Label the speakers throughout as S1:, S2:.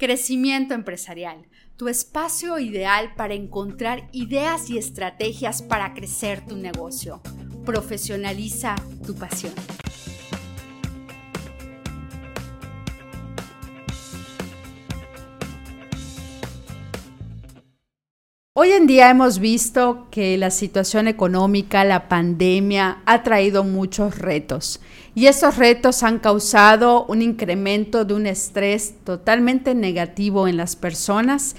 S1: Crecimiento empresarial, tu espacio ideal para encontrar ideas y estrategias para crecer tu negocio. Profesionaliza tu pasión. Hoy en día hemos visto que la situación económica, la pandemia, ha traído muchos retos y estos retos han causado un incremento de un estrés totalmente negativo en las personas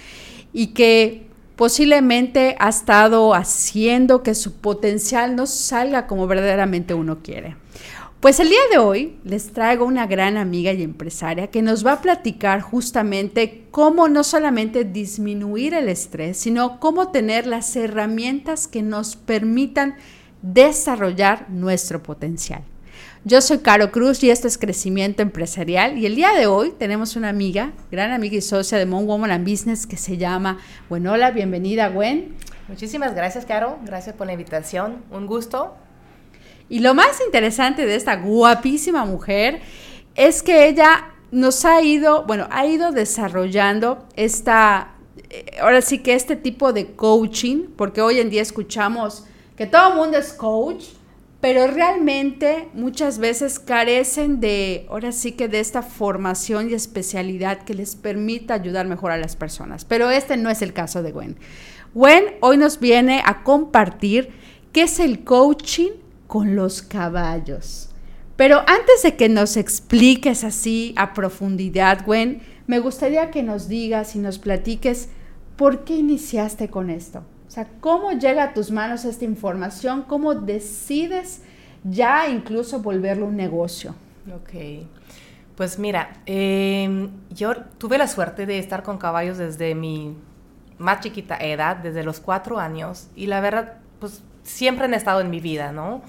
S1: y que posiblemente ha estado haciendo que su potencial no salga como verdaderamente uno quiere. Pues el día de hoy les traigo una gran amiga y empresaria que nos va a platicar justamente cómo no solamente disminuir el estrés, sino cómo tener las herramientas que nos permitan desarrollar nuestro potencial. Yo soy Caro Cruz y esto es Crecimiento Empresarial y el día de hoy tenemos una amiga, gran amiga y socia de Mon Woman and Business que se llama Bueno, hola, bienvenida Gwen.
S2: Muchísimas gracias Caro, gracias por la invitación, un gusto.
S1: Y lo más interesante de esta guapísima mujer es que ella nos ha ido, bueno, ha ido desarrollando esta, eh, ahora sí que este tipo de coaching, porque hoy en día escuchamos que todo el mundo es coach, pero realmente muchas veces carecen de, ahora sí que de esta formación y especialidad que les permita ayudar mejor a las personas. Pero este no es el caso de Gwen. Gwen hoy nos viene a compartir qué es el coaching con los caballos. Pero antes de que nos expliques así a profundidad, Gwen, me gustaría que nos digas y nos platiques por qué iniciaste con esto. O sea, ¿cómo llega a tus manos esta información? ¿Cómo decides ya incluso volverlo un negocio?
S2: Ok. Pues mira, em, yo tuve la suerte de estar con caballos desde mi más chiquita edad, desde los cuatro años, y la verdad, pues siempre han estado en mi vida, ¿no?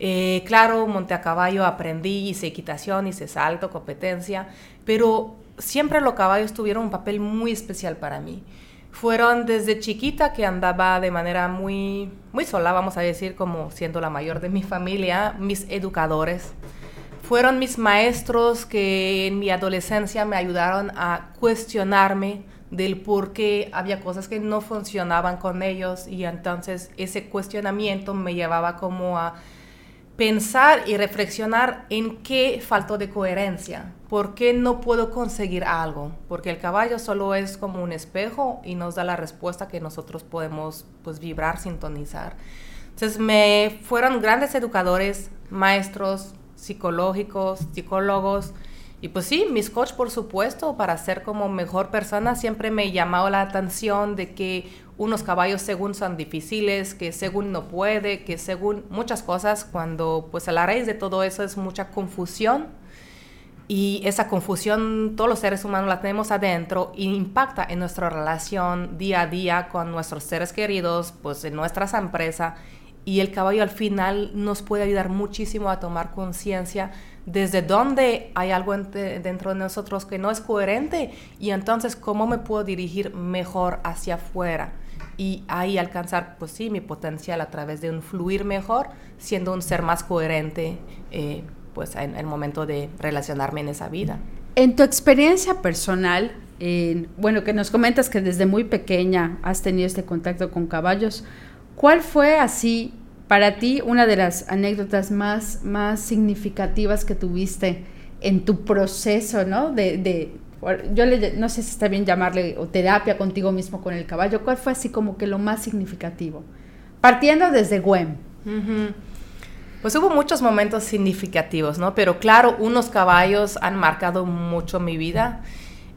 S2: Eh, claro, monté a caballo, aprendí, hice equitación, hice salto, competencia, pero siempre los caballos tuvieron un papel muy especial para mí. Fueron desde chiquita que andaba de manera muy, muy sola, vamos a decir, como siendo la mayor de mi familia, mis educadores. Fueron mis maestros que en mi adolescencia me ayudaron a cuestionarme del por qué había cosas que no funcionaban con ellos y entonces ese cuestionamiento me llevaba como a pensar y reflexionar en qué faltó de coherencia, por qué no puedo conseguir algo, porque el caballo solo es como un espejo y nos da la respuesta que nosotros podemos pues vibrar, sintonizar. Entonces me fueron grandes educadores, maestros psicológicos, psicólogos, y pues sí, mis coach, por supuesto, para ser como mejor persona, siempre me llamado la atención de que unos caballos según son difíciles, que según no puede, que según muchas cosas, cuando pues a la raíz de todo eso es mucha confusión. Y esa confusión todos los seres humanos la tenemos adentro y impacta en nuestra relación día a día con nuestros seres queridos, pues en nuestras empresas. Y el caballo al final nos puede ayudar muchísimo a tomar conciencia desde dónde hay algo dentro de nosotros que no es coherente y entonces cómo me puedo dirigir mejor hacia afuera y ahí alcanzar, pues sí, mi potencial a través de un fluir mejor, siendo un ser más coherente, eh, pues en el momento de relacionarme en esa vida.
S1: En tu experiencia personal, bueno, que nos comentas que desde muy pequeña has tenido este contacto con caballos, ¿cuál fue así para ti una de las anécdotas más, más significativas que tuviste en tu proceso, ¿no? De, yo no sé si está bien llamarle o terapia contigo mismo con el caballo. ¿Cuál fue así como que lo más significativo? Partiendo desde Gwen.
S2: Pues hubo muchos momentos significativos, ¿no? Pero claro, unos caballos han marcado mucho mi vida.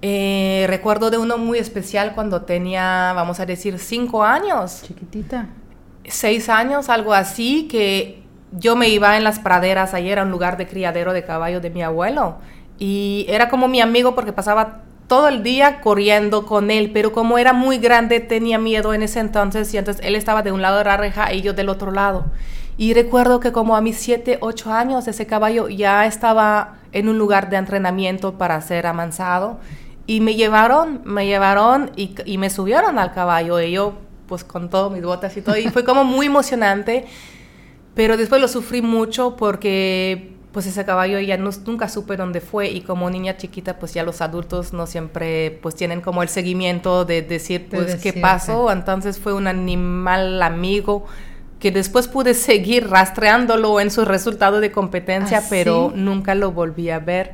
S2: Eh, recuerdo de uno muy especial cuando tenía, vamos a decir, cinco años.
S1: Chiquitita
S2: seis años, algo así, que yo me iba en las praderas, ahí era un lugar de criadero de caballos de mi abuelo. Y era como mi amigo porque pasaba todo el día corriendo con él, pero como era muy grande tenía miedo en ese entonces y entonces él estaba de un lado de la reja y yo del otro lado. Y recuerdo que como a mis siete, ocho años ese caballo ya estaba en un lugar de entrenamiento para ser amansado y me llevaron, me llevaron y, y me subieron al caballo y yo pues con todo, mis botas y todo, y fue como muy emocionante, pero después lo sufrí mucho porque pues ese caballo ya no, nunca supe dónde fue y como niña chiquita pues ya los adultos no siempre pues tienen como el seguimiento de decir pues qué pasó, entonces fue un animal amigo que después pude seguir rastreándolo en su resultado de competencia, ¿Ah, pero nunca lo volví a ver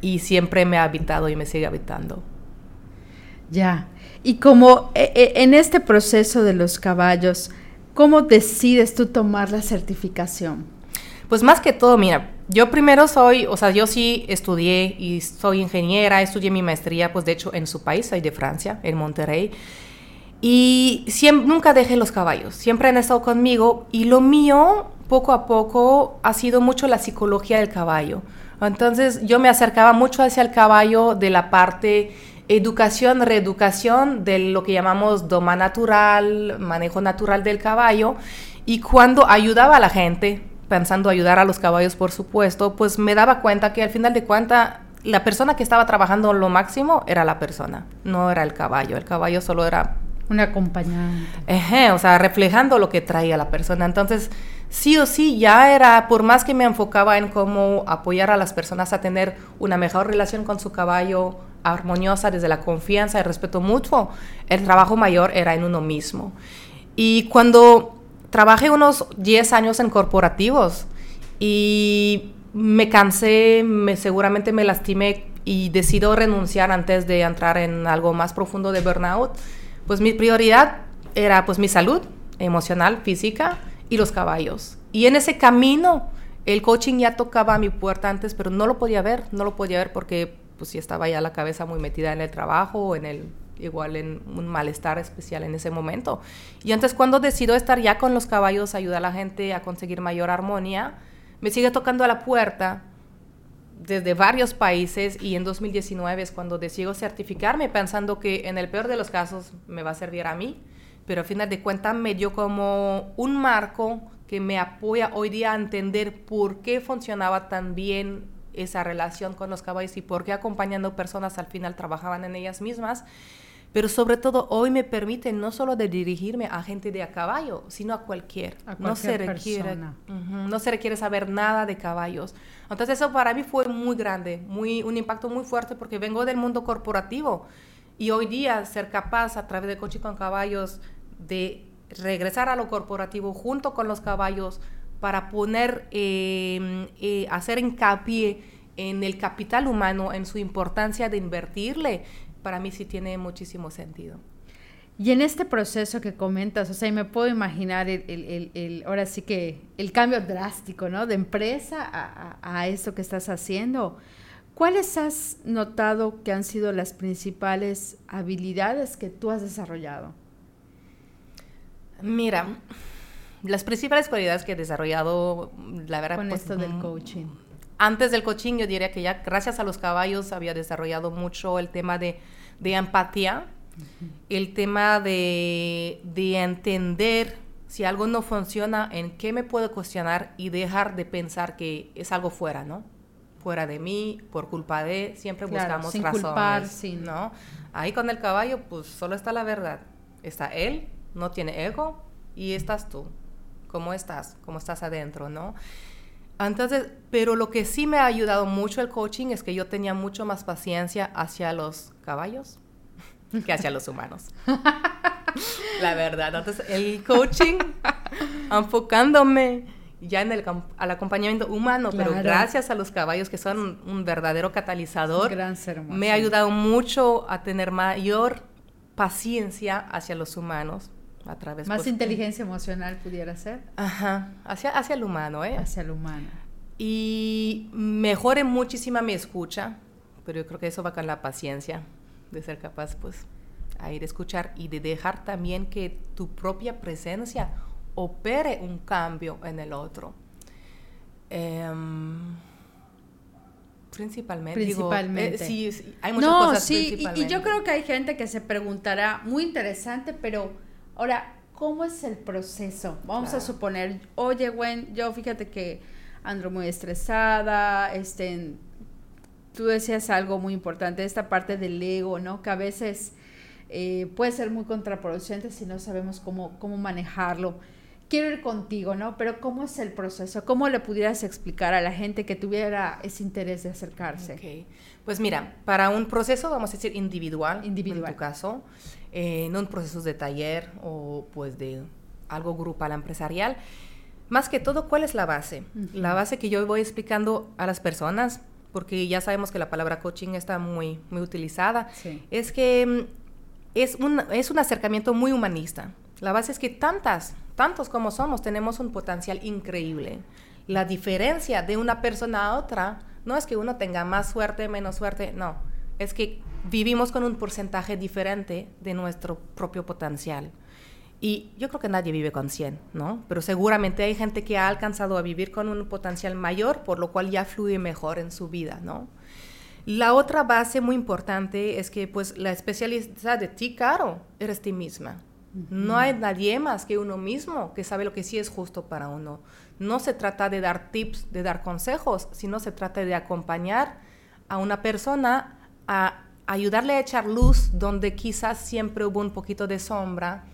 S2: y siempre me ha habitado y me sigue habitando.
S1: Ya, y como eh, eh, en este proceso de los caballos, ¿cómo decides tú tomar la certificación?
S2: Pues más que todo, mira, yo primero soy, o sea, yo sí estudié y soy ingeniera, estudié mi maestría, pues de hecho en su país, soy de Francia, en Monterrey. Y siempre, nunca dejé los caballos, siempre han estado conmigo y lo mío, poco a poco, ha sido mucho la psicología del caballo. Entonces yo me acercaba mucho hacia el caballo de la parte educación, reeducación de lo que llamamos doma natural, manejo natural del caballo. Y cuando ayudaba a la gente, pensando ayudar a los caballos, por supuesto, pues me daba cuenta que al final de cuentas la persona que estaba trabajando lo máximo era la persona, no era el caballo. El caballo solo era...
S1: Un acompañante.
S2: o sea, reflejando lo que traía la persona. Entonces, sí o sí, ya era, por más que me enfocaba en cómo apoyar a las personas a tener una mejor relación con su caballo, armoniosa desde la confianza el respeto mutuo, el trabajo mayor era en uno mismo. Y cuando trabajé unos 10 años en corporativos y me cansé, me, seguramente me lastimé y decido renunciar antes de entrar en algo más profundo de burnout, pues mi prioridad era pues mi salud emocional, física y los caballos. Y en ese camino el coaching ya tocaba a mi puerta antes, pero no lo podía ver, no lo podía ver porque pues ya estaba ya la cabeza muy metida en el trabajo, en el igual en un malestar especial en ese momento. Y entonces cuando decido estar ya con los caballos, ayudar a la gente a conseguir mayor armonía, me sigue tocando a la puerta desde varios países y en 2019 es cuando decido certificarme pensando que en el peor de los casos me va a servir a mí, pero a final de cuentas me dio como un marco que me apoya hoy día a entender por qué funcionaba tan bien esa relación con los caballos y por qué acompañando personas al final trabajaban en ellas mismas pero sobre todo hoy me permite no solo de dirigirme a gente de a caballo, sino a cualquier. no se requiere, no se requiere saber nada de caballos. Entonces eso para mí fue muy grande, muy un impacto muy fuerte porque vengo del mundo corporativo y hoy día ser capaz a través de coche con caballos de regresar a lo corporativo junto con los caballos para poner, em, eh, hacer hincapié en el capital humano, en su importancia de invertirle para mí sí tiene muchísimo sentido.
S1: Y en este proceso que comentas, o sea, me puedo imaginar el, ahora sí que el cambio drástico, ¿no? De empresa a, a, esto que estás haciendo. ¿Cuáles has notado que han sido las principales habilidades que tú has desarrollado?
S2: Mira, las principales cualidades que he desarrollado, la verdad...
S1: Con pues, esto del mm, coaching
S2: antes del coaching yo diría que ya gracias a los caballos había desarrollado mucho el tema de, empatía, el tema de, entender si algo no funciona, en qué me puedo cuestionar y dejar de pensar que es algo fuera, ¿no? Fuera de mí, por culpa de, siempre buscamos sin razones, ¿no? Ahí con el caballo, pues solo está la verdad. Está él, no tiene ego, y estás tú. ¿Cómo estás? ¿Cómo estás adentro, no? Entonces, pero lo que sí me ha ayudado mucho el coaching es que yo tenía mucho más paciencia hacia los caballos que hacia los humanos. La verdad. Entonces, el coaching, enfocándome ya en el al acompañamiento humano, pero gracias a los caballos que son un verdadero catalizador, me ha ayudado mucho a tener mayor paciencia hacia los humanos
S1: través... Más inteligencia emocional pudiera ser.
S2: Ajá, hacia, hacia el humano, ¿eh?
S1: Hacia el humano.
S2: Y mejore muchísima mi escucha, pero yo creo que eso va con la paciencia, de ser capaz, pues, a ir a escuchar y de dejar también que tu propia presencia opere un cambio en el otro. Em, principalmente.
S1: Principalmente.
S2: Eh, sí, hay muchas cosas
S1: sí, y, yo creo que hay gente que se preguntará, muy interesante, pero Ahora, ¿cómo es el proceso? Vamos a suponer, oye, Gwen, yo fíjate que ando muy estresada, este, tú decías algo muy importante, esta parte del ego, ¿no? Que a veces eh, puede ser muy contraproducente si no sabemos cómo, cómo manejarlo. quiero ir contigo, ¿no? Pero ¿cómo es el proceso? ¿Cómo le pudieras explicar a la gente que tuviera ese interés de acercarse?
S2: Okay. Pues mira, para un proceso, vamos a decir, individual,
S1: individual.
S2: en tu caso, eh, no un proceso de taller o pues de algo grupal empresarial, más que todo, ¿cuál es la base? La base que yo voy explicando a las personas, porque ya sabemos que la palabra coaching está muy, muy utilizada, es que mm, es un, es un acercamiento muy humanista. La base es que tantas, tantos como somos, tenemos un potencial increíble. La diferencia de una persona a otra no es que uno tenga más suerte, menos suerte, no. Es que vivimos con un porcentaje diferente de nuestro propio potencial. Y yo creo que nadie vive con 100, ¿no? Pero seguramente hay gente que ha alcanzado a vivir con un potencial mayor, por lo cual ya fluye mejor en su vida, ¿no? La otra base muy importante es que pues la especialidad de ti, Caro, eres ti misma. No hay nadie más que uno mismo que sabe lo que sí es justo para uno. No se trata de dar tips, de dar consejos, sino se trata de acompañar a una persona a ayudarle a echar luz donde quizás siempre hubo un poquito de sombra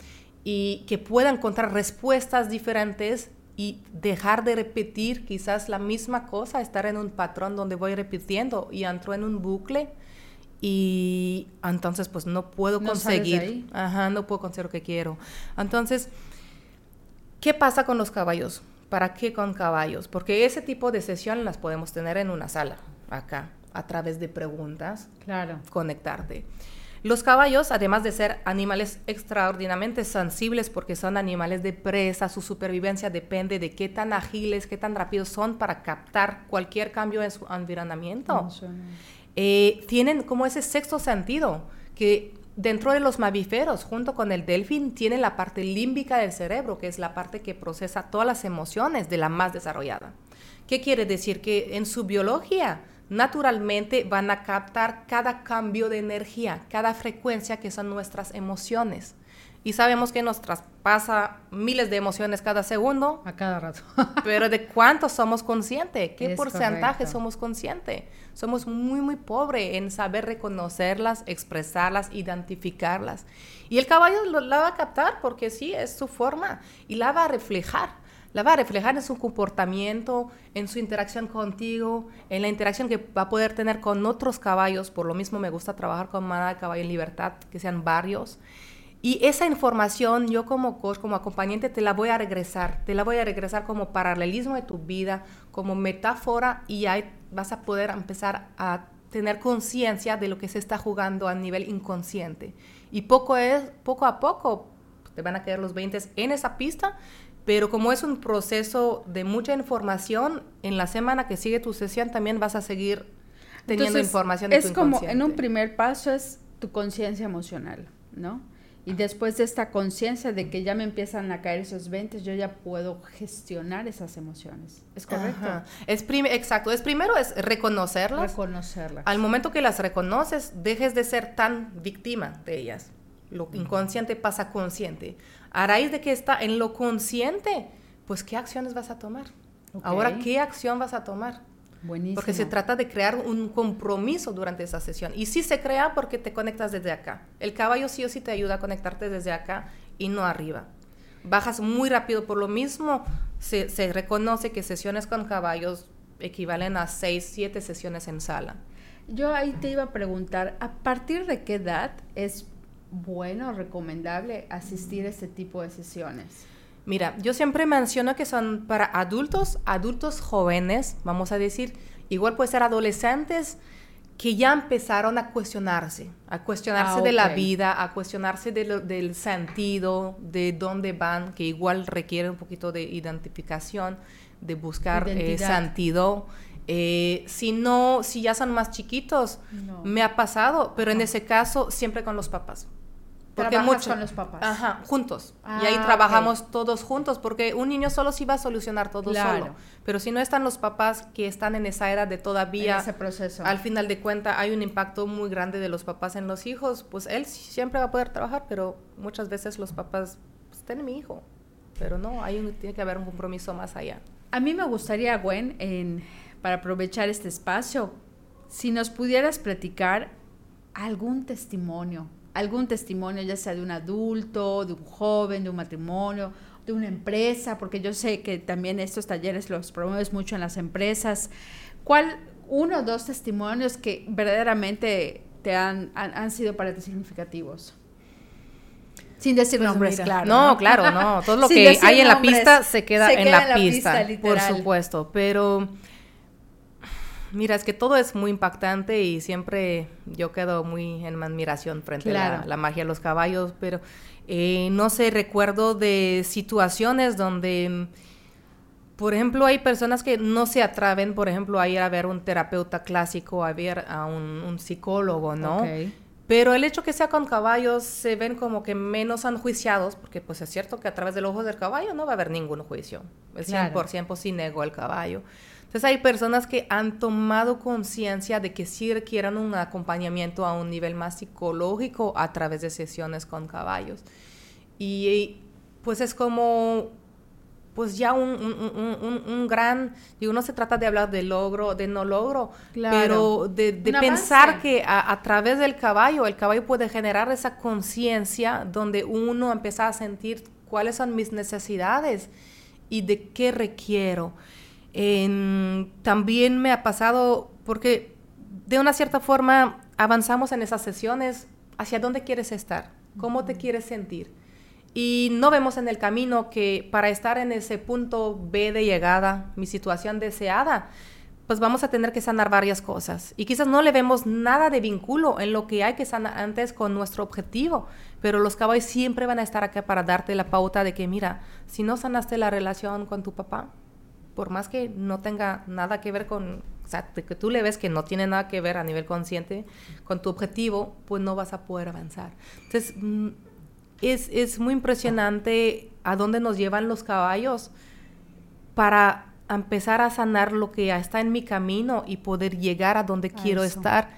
S2: y que pueda encontrar respuestas diferentes y dejar de repetir quizás la misma cosa, estar en un patrón donde voy repitiendo y entro en un bucle y entonces pues no puedo conseguir, ajá, no puedo conseguir lo que quiero. Entonces, ¿qué pasa con los caballos? ¿Para qué con caballos? Porque ese tipo de sesión las podemos tener en una sala, acá, a través de preguntas.
S1: Claro.
S2: Conectarte. Los caballos, además de ser animales extraordinariamente sensibles porque son animales de presa, su supervivencia depende de qué tan ágiles, qué tan rápidos son para captar cualquier cambio en su environamiento. Eh, tienen como ese sexto sentido que dentro de los mamíferos, junto con el delfín, tienen la parte límbica del cerebro, que es la parte que procesa todas las emociones de la más desarrollada. ¿Qué quiere decir? Que en su biología, naturalmente van a captar cada cambio de energía, cada frecuencia que son nuestras emociones. Y sabemos que nos traspasa miles de emociones cada segundo.
S1: A cada rato.
S2: pero ¿de cuánto somos conscientes? ¿Qué porcentaje somos conscientes? Somos muy, muy pobres en saber reconocerlas, expresarlas, identificarlas. Y el caballo la va a captar porque sí, es su forma y la va a reflejar la va a reflejar en su comportamiento, en su interacción contigo, en la interacción que va a poder tener con otros caballos. Por lo mismo me gusta trabajar con manada de caballo en libertad, que sean varios. Y esa información yo como coach, como acompañante, te la voy a regresar. Te la voy a regresar como paralelismo de tu vida, como metáfora y ahí vas a poder empezar a tener conciencia de lo que se está jugando a nivel inconsciente. Y poco a poco te van a quedar los 20 en esa pista pero como es un proceso de mucha información, en la semana que sigue tu sesión también vas a seguir teniendo información de
S1: es como en un primer paso es tu conciencia emocional, ¿no? Y después de esta conciencia de que ya me empiezan a caer esos 20, yo ya puedo gestionar esas emociones. ¿Es correcto?
S2: Es exacto. Es primero es reconocerlas.
S1: Reconocerlas.
S2: Al momento que las reconoces, dejes de ser tan víctima de ellas. Lo inconsciente pasa consciente. A raíz de que está en lo consciente, pues ¿qué acciones vas a tomar? Ahora, ¿qué acción vas a tomar?
S1: Buenísimo.
S2: Porque se trata de crear un compromiso durante esa sesión. Y sí se crea porque te conectas desde acá. El caballo sí o sí te ayuda a conectarte desde acá y no arriba. Bajas muy rápido por lo mismo. Se, se reconoce que sesiones con caballos equivalen a 6, 7 sesiones en sala.
S1: Yo ahí te iba a preguntar, ¿a partir de qué edad es bueno, recomendable asistir a este tipo de sesiones?
S2: Mira, yo siempre menciono que son para adultos, adultos jóvenes, vamos a decir, igual puede ser adolescentes que ya empezaron a cuestionarse, a cuestionarse ah, de la vida, a cuestionarse del sentido, de dónde van, que igual requiere un poquito de identificación, de buscar eh, sentido. Eh, si no, si ya son más chiquitos, me ha pasado, pero en ese caso siempre con los papás.
S1: Porque mucho, con los papás.
S2: Ajá, juntos. y ahí ah, trabajamos todos juntos, porque un niño solo sí va a solucionar todo solo. Pero si no están los papás que están en esa era de todavía...
S1: ese proceso.
S2: Al final de cuentas hay un impacto muy grande de los papás en los hijos, pues él siempre va a poder trabajar, pero muchas veces los papás, pues tienen mi hijo. Pero no, hay tiene que haber un compromiso más allá.
S1: A mí me gustaría, Gwen, en, para aprovechar este espacio, si nos pudieras platicar algún testimonio algún testimonio, ya sea de un adulto, de un joven, de un matrimonio, de una empresa, porque yo sé que también estos talleres los promueves mucho en las empresas. ¿Cuál, uno o dos testimonios que verdaderamente te han, han, sido para ti significativos? Sin decir pues nombres, claro.
S2: No, claro, no. Todo lo que hay en la pista se queda, en, la pista, por supuesto. Pero mira, es que todo es muy impactante y siempre yo quedo muy en admiración frente a la, magia de los caballos, pero eh, no sé, recuerdo de situaciones donde por ejemplo, hay personas que no se atreven, por ejemplo, a ir a ver un terapeuta clásico, a ver a un, psicólogo, ¿no? Pero el hecho que sea con caballos se ven como que menos enjuiciados, porque pues es cierto que a través del ojo del caballo no va a haber ningún juicio. Es 100% sin ego el caballo. Entonces hay personas que han tomado conciencia de que sí requieran un acompañamiento a un nivel más psicológico a través de sesiones con caballos. Y pues es como pues ya un, un, un, gran, digo, no se trata de hablar de logro, de no logro, pero de, pensar que a, través del caballo, el caballo puede generar esa conciencia donde uno empieza a sentir cuáles son mis necesidades y de qué requiero. También me ha pasado, porque de una cierta forma avanzamos en esas sesiones hacia dónde quieres estar, cómo te quieres sentir y no vemos en el camino que para estar en ese punto B de llegada, mi situación deseada, pues vamos a tener que sanar varias cosas. Y quizás no le vemos nada de vínculo en lo que hay que sanar antes con nuestro objetivo, pero los caballos siempre van a estar acá para darte la pauta de que, mira, si no sanaste la relación con tu papá, por más que no tenga nada que ver con, o sea, que tú le ves que no tiene nada que ver a nivel consciente con tu objetivo, pues no vas a poder avanzar. Entonces, mm, es, muy impresionante a dónde nos llevan los caballos para empezar a sanar lo que ya está en mi camino y poder llegar a donde quiero estar.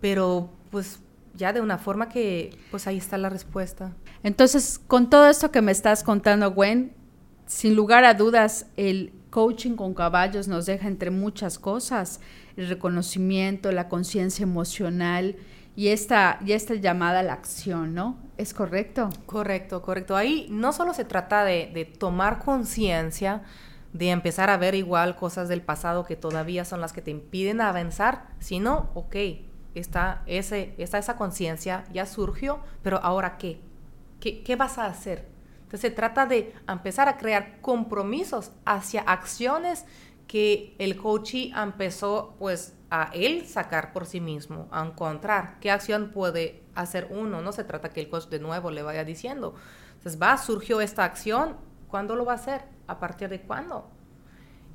S2: Pero pues ya de una forma que pues ahí está la respuesta.
S1: Entonces, con todo esto que me estás contando, Gwen, sin lugar a dudas, el coaching con caballos nos deja entre muchas cosas, el reconocimiento, la conciencia emocional, y esta, y esta llamada a la acción, ¿no? ¿Es correcto?
S2: Correcto, correcto. Ahí no solo se trata de, tomar conciencia, de empezar a ver igual cosas del pasado que todavía son las que te impiden avanzar, sino, ok, está, ese, está esa conciencia, ya surgió, pero ahora qué? qué? ¿Qué vas a hacer? Entonces se trata de empezar a crear compromisos hacia acciones que el coachee empezó pues a él sacar por sí mismo, a encontrar qué acción puede hacer uno. No se trata que el coach de nuevo le vaya diciendo. Entonces va, surgió esta acción, ¿cuándo lo va a hacer? ¿A partir de cuándo?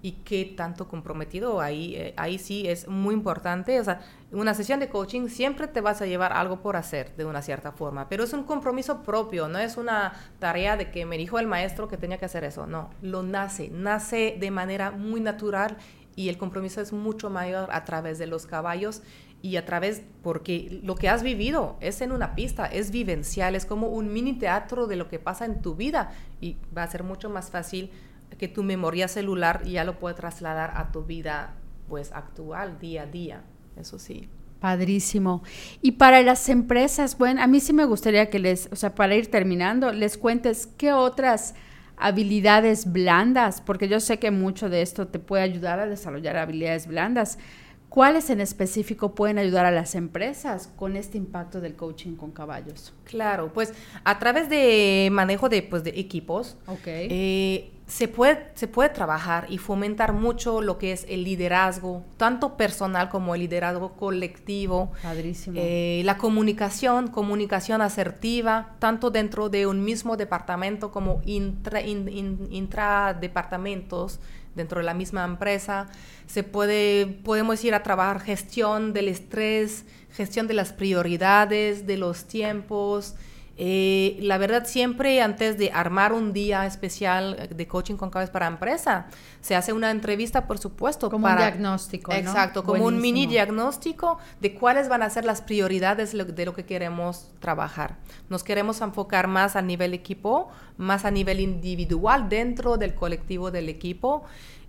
S2: Y qué tanto comprometido, ahí, eh, ahí sí es muy importante. O sea, una sesión de coaching siempre te vas a llevar algo por hacer de una cierta forma, pero es un compromiso propio, no es una tarea de que me dijo el maestro que tenía que hacer eso, no, lo nace, nace de manera muy natural y el compromiso es mucho mayor a través de los caballos y a través, porque lo que has vivido es en una pista, es vivencial, es como un mini teatro de lo que pasa en tu vida y va a ser mucho más fácil que tu memoria celular ya lo puede trasladar a tu vida pues actual, día a día, eso sí.
S1: Padrísimo. Y para las empresas, bueno, a mí sí me gustaría que les, o sea, para ir terminando, les cuentes qué otras habilidades blandas, porque yo sé que mucho de esto te puede ayudar a desarrollar habilidades blandas. ¿Cuáles en específico pueden ayudar a las empresas con este impacto del coaching con caballos?
S2: Claro, pues a través de manejo de, pues, de equipos,
S1: okay.
S2: Eh, se puede, se puede trabajar y fomentar mucho lo que es el liderazgo, tanto personal como el liderazgo colectivo.
S1: Padrísimo.
S2: Eh, la comunicación, comunicación asertiva, tanto dentro de un mismo departamento como intra, intradepartamentos dentro de la misma empresa. Se puede, podemos ir a trabajar gestión del estrés, gestión de las prioridades, de los tiempos, eh, la verdad, siempre antes de armar un día especial de coaching con cabeza para empresa, se hace una entrevista, por supuesto.
S1: Como un diagnóstico.
S2: Exacto, como un mini diagnóstico de cuáles van a ser las prioridades de lo que queremos trabajar. Nos queremos enfocar más a nivel equipo, más a nivel individual dentro del colectivo del equipo.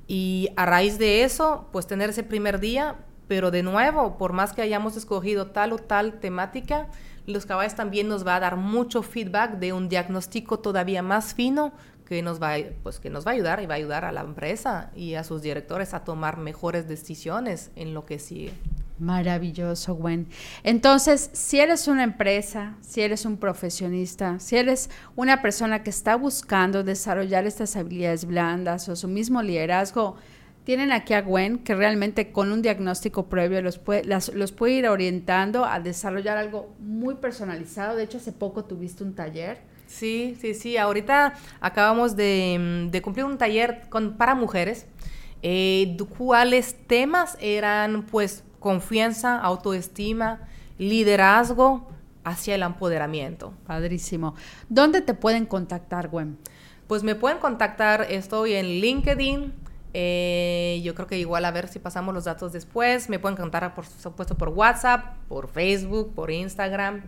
S2: Y a raíz de eso, pues tener ese primer día, pero de nuevo, por más que hayamos escogido tal o tal temática, los caballos también nos va a dar mucho feedback de un diagnóstico todavía más fino que nos va, pues, que nos va a ayudar y va a ayudar a la empresa y a sus directores a tomar mejores decisiones en lo que sigue.
S1: Maravilloso, Gwen. Entonces, si eres una empresa, si eres un profesionista, si eres una persona que está buscando desarrollar estas habilidades blandas o su mismo liderazgo, tienen aquí a Gwen que realmente con un diagnóstico previo los puede, los puede ir orientando a desarrollar algo muy personalizado. De hecho, hace poco tuviste un taller
S2: Sí, sí, sí. Ahorita acabamos de, cumplir un taller con, para mujeres, eh, cuáles temas eran, pues, confianza, autoestima, liderazgo hacia el empoderamiento.
S1: Padrísimo. ¿Dónde te pueden contactar, Gwen?
S2: Pues me pueden contactar, estoy en LinkedIn, eh, yo creo que igual a ver si pasamos los datos después. Me pueden contactar, por supuesto, por WhatsApp, por Facebook, por Instagram,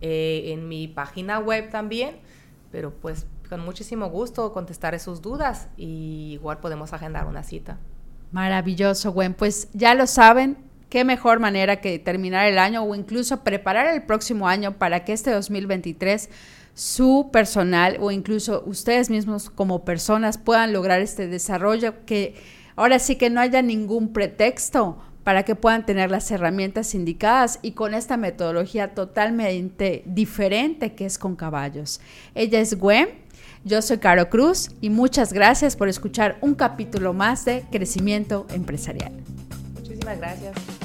S2: eh, en mi página web también pero pues con muchísimo gusto contestaré sus dudas y igual podemos agendar una cita.
S1: Maravilloso, Gwen. Pues ya lo saben, qué mejor manera que terminar el año o incluso preparar el próximo año para que este 2023 su personal o incluso ustedes mismos como personas puedan lograr este desarrollo que ahora sí que no haya ningún pretexto para que puedan tener las herramientas indicadas y con esta metodología totalmente diferente que es con caballos. Ella es Gwen, yo soy Caro Cruz y muchas gracias por escuchar un capítulo más de Crecimiento Empresarial.
S2: Muchísimas gracias.